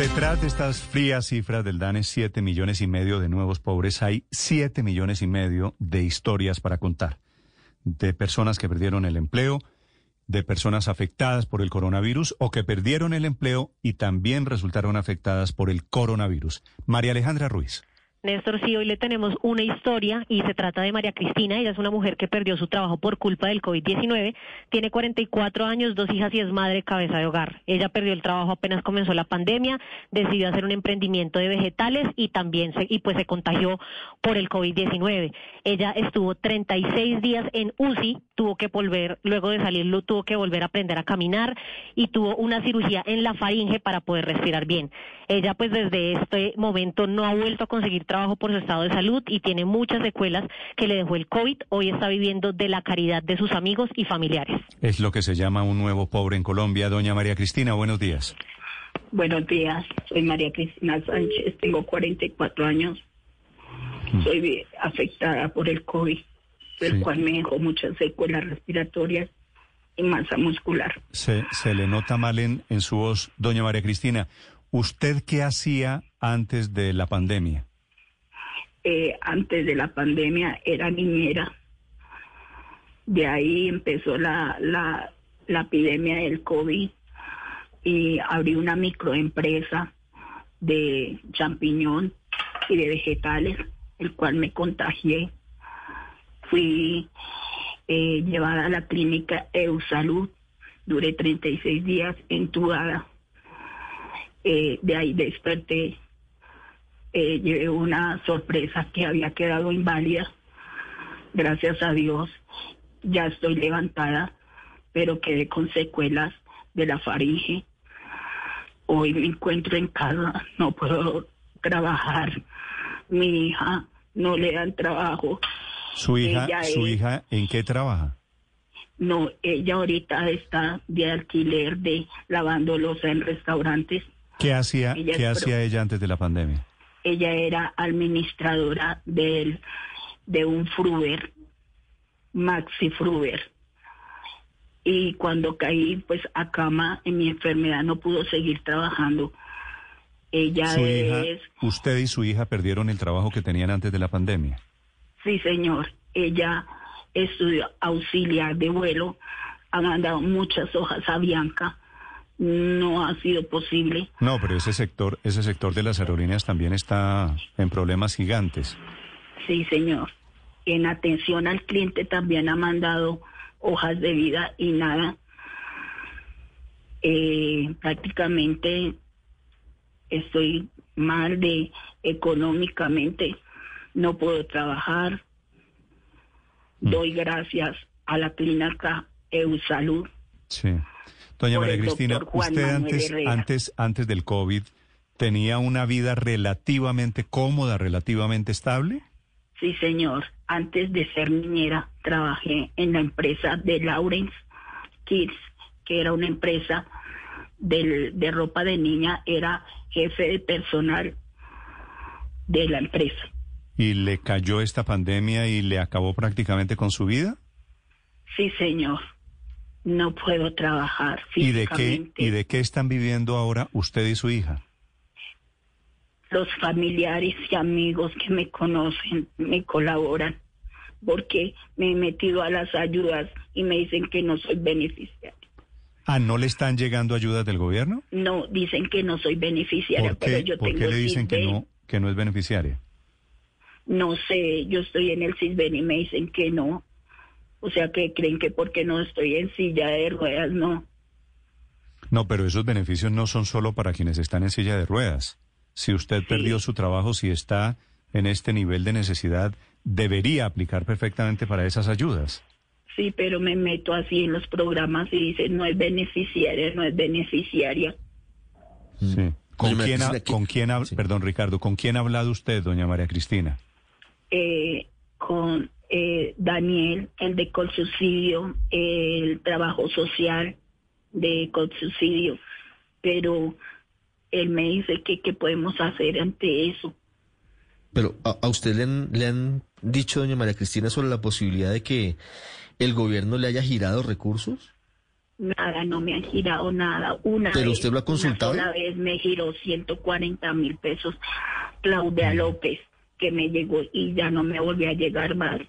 Detrás de estas frías cifras del DANE, 7 millones y medio de nuevos pobres, hay 7 millones y medio de historias para contar. De personas que perdieron el empleo, de personas afectadas por el coronavirus o que perdieron el empleo y también resultaron afectadas por el coronavirus. María Alejandra Ruiz. Néstor, sí, hoy le tenemos una historia y se trata de María Cristina. Ella es una mujer que perdió su trabajo por culpa del COVID-19. Tiene 44 años, dos hijas y es madre cabeza de hogar. Ella perdió el trabajo apenas comenzó la pandemia, decidió hacer un emprendimiento de vegetales y también se, y pues se contagió por el COVID-19. Ella estuvo 36 días en UCI, tuvo que volver, luego de salirlo, tuvo que volver a aprender a caminar y tuvo una cirugía en la faringe para poder respirar bien. Ella pues desde este momento no ha vuelto a conseguir trabajo por su estado de salud y tiene muchas secuelas que le dejó el COVID. Hoy está viviendo de la caridad de sus amigos y familiares. Es lo que se llama un nuevo pobre en Colombia. Doña María Cristina, buenos días. Buenos días, soy María Cristina Sánchez, tengo 44 años. Mm. Soy afectada por el COVID, el Sí. cual me dejó muchas secuelas respiratorias y masa muscular. Se, se le nota mal en, en su voz. Doña María Cristina, ¿usted qué hacía antes de la pandemia? Eh, antes de la pandemia era niñera. De ahí empezó la, la, la epidemia del COVID y abrí una microempresa de champiñón y de vegetales, el cual me contagié. Fui eh, llevada a la clínica Eusalud, duré 36 días entubada. Eh, de ahí desperté eh, llevé una sorpresa que había quedado inválida. Gracias a Dios ya estoy levantada, pero quedé con secuelas de la faringe. Hoy me encuentro en casa, no puedo trabajar. Mi hija no le dan trabajo. ¿Su hija, Ella su es- hija en qué trabaja? No, ella ahorita está de alquiler de lavando losa en restaurantes. ¿Qué hacía, Ella qué hacía ella antes de la pandemia? ella era administradora del, de un Fruber, Maxi Fruber. Y cuando caí pues a cama en mi enfermedad no pudo seguir trabajando. Ella Su hija, es, usted y su hija perdieron el trabajo que tenían antes de la pandemia. sí señor, ella estudió auxiliar de vuelo, ha mandado muchas hojas a Bianca, no ha sido posible. No, pero ese sector, ese sector de las aerolíneas también está en problemas gigantes. Sí, señor. En atención al cliente también ha mandado hojas de vida y nada. Eh, prácticamente estoy mal de económicamente, no puedo trabajar. Doy gracias a la clínica Eusalud. Sí. Doña María Cristina, usted antes, antes, antes del COVID tenía una vida relativamente cómoda, relativamente estable. Sí, señor. Antes de ser niñera, trabajé en la empresa de Lawrence Kids, que era una empresa del- de ropa de niña, era jefe de personal de la empresa. ¿Y le cayó esta pandemia y le acabó prácticamente con su vida? Sí, señor. No puedo trabajar ¿Y de qué, físicamente. y de qué están viviendo ahora usted y su hija? Los familiares y amigos que me conocen me colaboran porque me he metido a las ayudas y me dicen que no soy beneficiaria. Ah, ¿no le están llegando ayudas del gobierno? No, dicen que no soy beneficiaria, ¿Por pero qué, yo por qué tengo le dicen que no, que no es beneficiaria? No sé, yo estoy en el Cisben y me dicen que no. O sea, que creen que porque no estoy en silla de ruedas, no. No, pero esos beneficios no son solo para quienes están en silla de ruedas. Si usted perdió su trabajo, si está en este nivel de necesidad, debería aplicar perfectamente para esas ayudas. Sí, pero me meto así en los programas y dicen no es beneficiaria, no es beneficiaria. Sí. ¿Con María quién, ha- Cristina, ¿qué- con quién ha- Sí. perdón Ricardo, con quién ha hablado usted, doña María Cristina? eh, con eh, Daniel, el de Colsubsidio, el trabajo social de Colsubsidio, pero él me dice que qué podemos hacer ante eso. Pero a, a usted le han, le han dicho, doña María Cristina, sobre la posibilidad de que el gobierno le haya girado recursos. Nada, no me han girado nada. Una ¿Pero vez, usted lo ha consultado? Una vez me giró 140 mil pesos Claudia López, que me llegó y ya no me volvió a llegar más.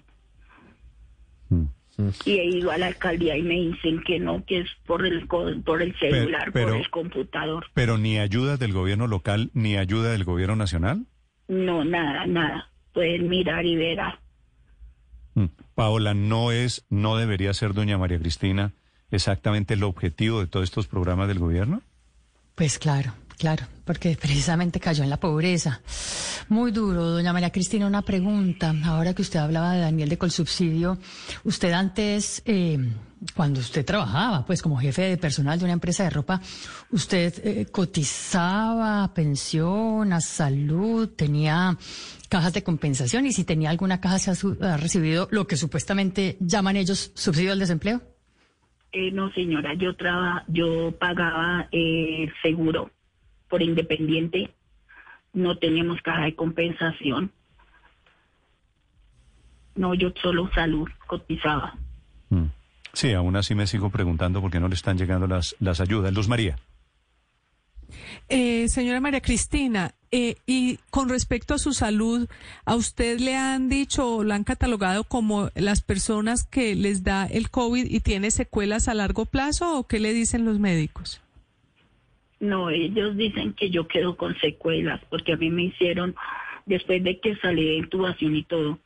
Mm. Y he ido a la alcaldía y me dicen que no, que es por el, co- por el celular, pero- por el computador. Pero ni ayuda del gobierno local ni ayuda del gobierno nacional. No, nada, nada. Pueden mirar y verás. Mm. Paola, no es, no debería ser doña María Cristina exactamente el objetivo de todos estos programas del gobierno. Pues claro, claro, porque precisamente cayó en la pobreza. Muy duro, doña María Cristina, una pregunta. Ahora que usted hablaba de Daniel de Colsubsidio, usted antes, eh, cuando usted trabajaba, pues como jefe de personal de una empresa de ropa, usted eh, cotizaba pensión, a salud, tenía cajas de compensación y si tenía alguna caja se ha, recibido lo que supuestamente llaman ellos subsidio al desempleo. Eh, no, señora, yo traba, yo pagaba eh, seguro por independiente. No teníamos caja de compensación. No, yo solo salud cotizaba. Mm. Sí, aún así me sigo preguntando por qué no le están llegando las, las ayudas. Luz María. Eh, señora María Cristina, eh, y con respecto a su salud, ¿a usted le han dicho o la han catalogado como las personas que les da el COVID y tiene secuelas a largo plazo o qué le dicen los médicos? No, ellos dicen que yo quedo con secuelas, porque a mí me hicieron, después de que salí de intubación y todo,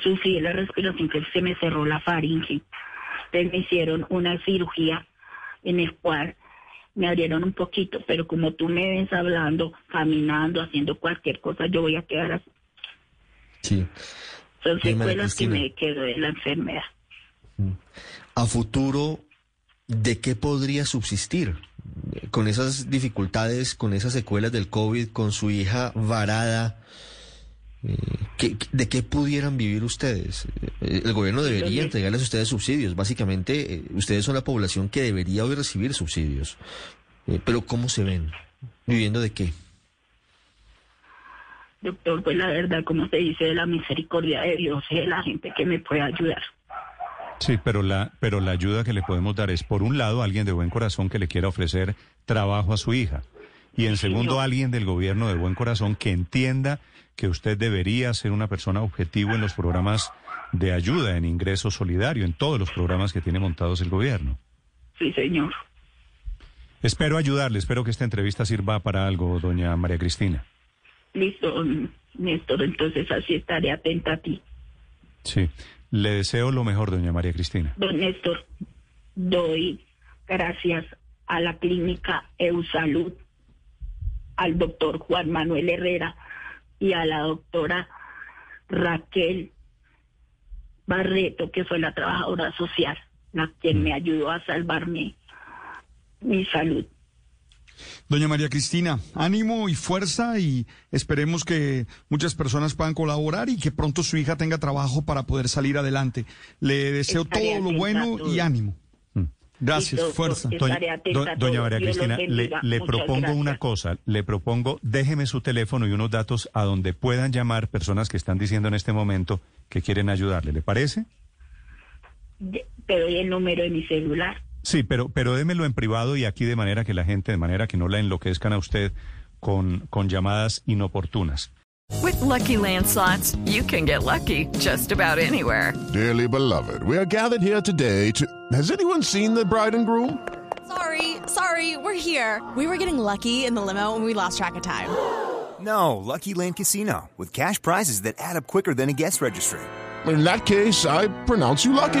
sufrí la respiración que se me cerró la faringe. Entonces me hicieron una cirugía en el cual me abrieron un poquito, pero como tú me ves hablando, caminando, haciendo cualquier cosa, yo voy a quedar así. Sí. Son secuelas que me quedo de la enfermedad. A futuro, ¿de qué podría subsistir? Con esas dificultades, con esas secuelas del COVID, con su hija varada, eh, ¿qué- ¿de qué pudieran vivir ustedes? Eh, El gobierno debería entregarles a ustedes subsidios. Básicamente, eh, ustedes son la población que debería hoy recibir subsidios. Pero ¿cómo se ven? ¿Viviendo de qué? Doctor, pues la verdad, como se dice, de la misericordia de Dios, es la gente que me puede ayudar. Sí, pero la, pero la ayuda que le podemos dar es, por un lado, alguien de buen corazón que le quiera ofrecer trabajo a su hija. Y en segundo, alguien del gobierno de buen corazón que entienda que usted debería ser una persona objetivo en los programas de ayuda, en ingreso solidario, en todos los programas que tiene montados el gobierno. Sí, señor. Espero ayudarle, espero que esta entrevista sirva para algo, doña María Cristina. Listo, Néstor, entonces así estaré atenta a ti. Sí, le deseo lo mejor, doña María Cristina. Don Néstor, doy gracias a la clínica Eusalud, al doctor Juan Manuel Herrera y a la doctora Raquel Barreto, que fue la trabajadora social, la quien me ayudó a salvarme mi salud. Doña María Cristina, ánimo y fuerza y esperemos que muchas personas puedan colaborar y que pronto su hija tenga trabajo para poder salir adelante. Le deseo Estaré todo lo bueno todo. y ánimo. Mm. Gracias, Listo, fuerza. Doña, do-. María Cristina, le, propongo una cosa, le propongo, déjeme su teléfono y unos datos a donde puedan llamar personas que están diciendo en este momento que quieren ayudarle, ¿le parece? Te doy el número de mi celular. Sí, pero, pero démelo en privado y aquí de manera que la gente, de manera que no la enloquezcan a usted con, con llamadas inoportunas. With Lucky Land slots, you can get lucky just about anywhere. Dearly beloved, we are gathered here today to. Has anyone seen the bride and groom? Sorry, sorry, we're here. We were getting lucky in the limo and we lost track of time. No, Lucky Land Casino, with cash prizes that add up quicker than a guest registry. In that case, I pronounce you lucky.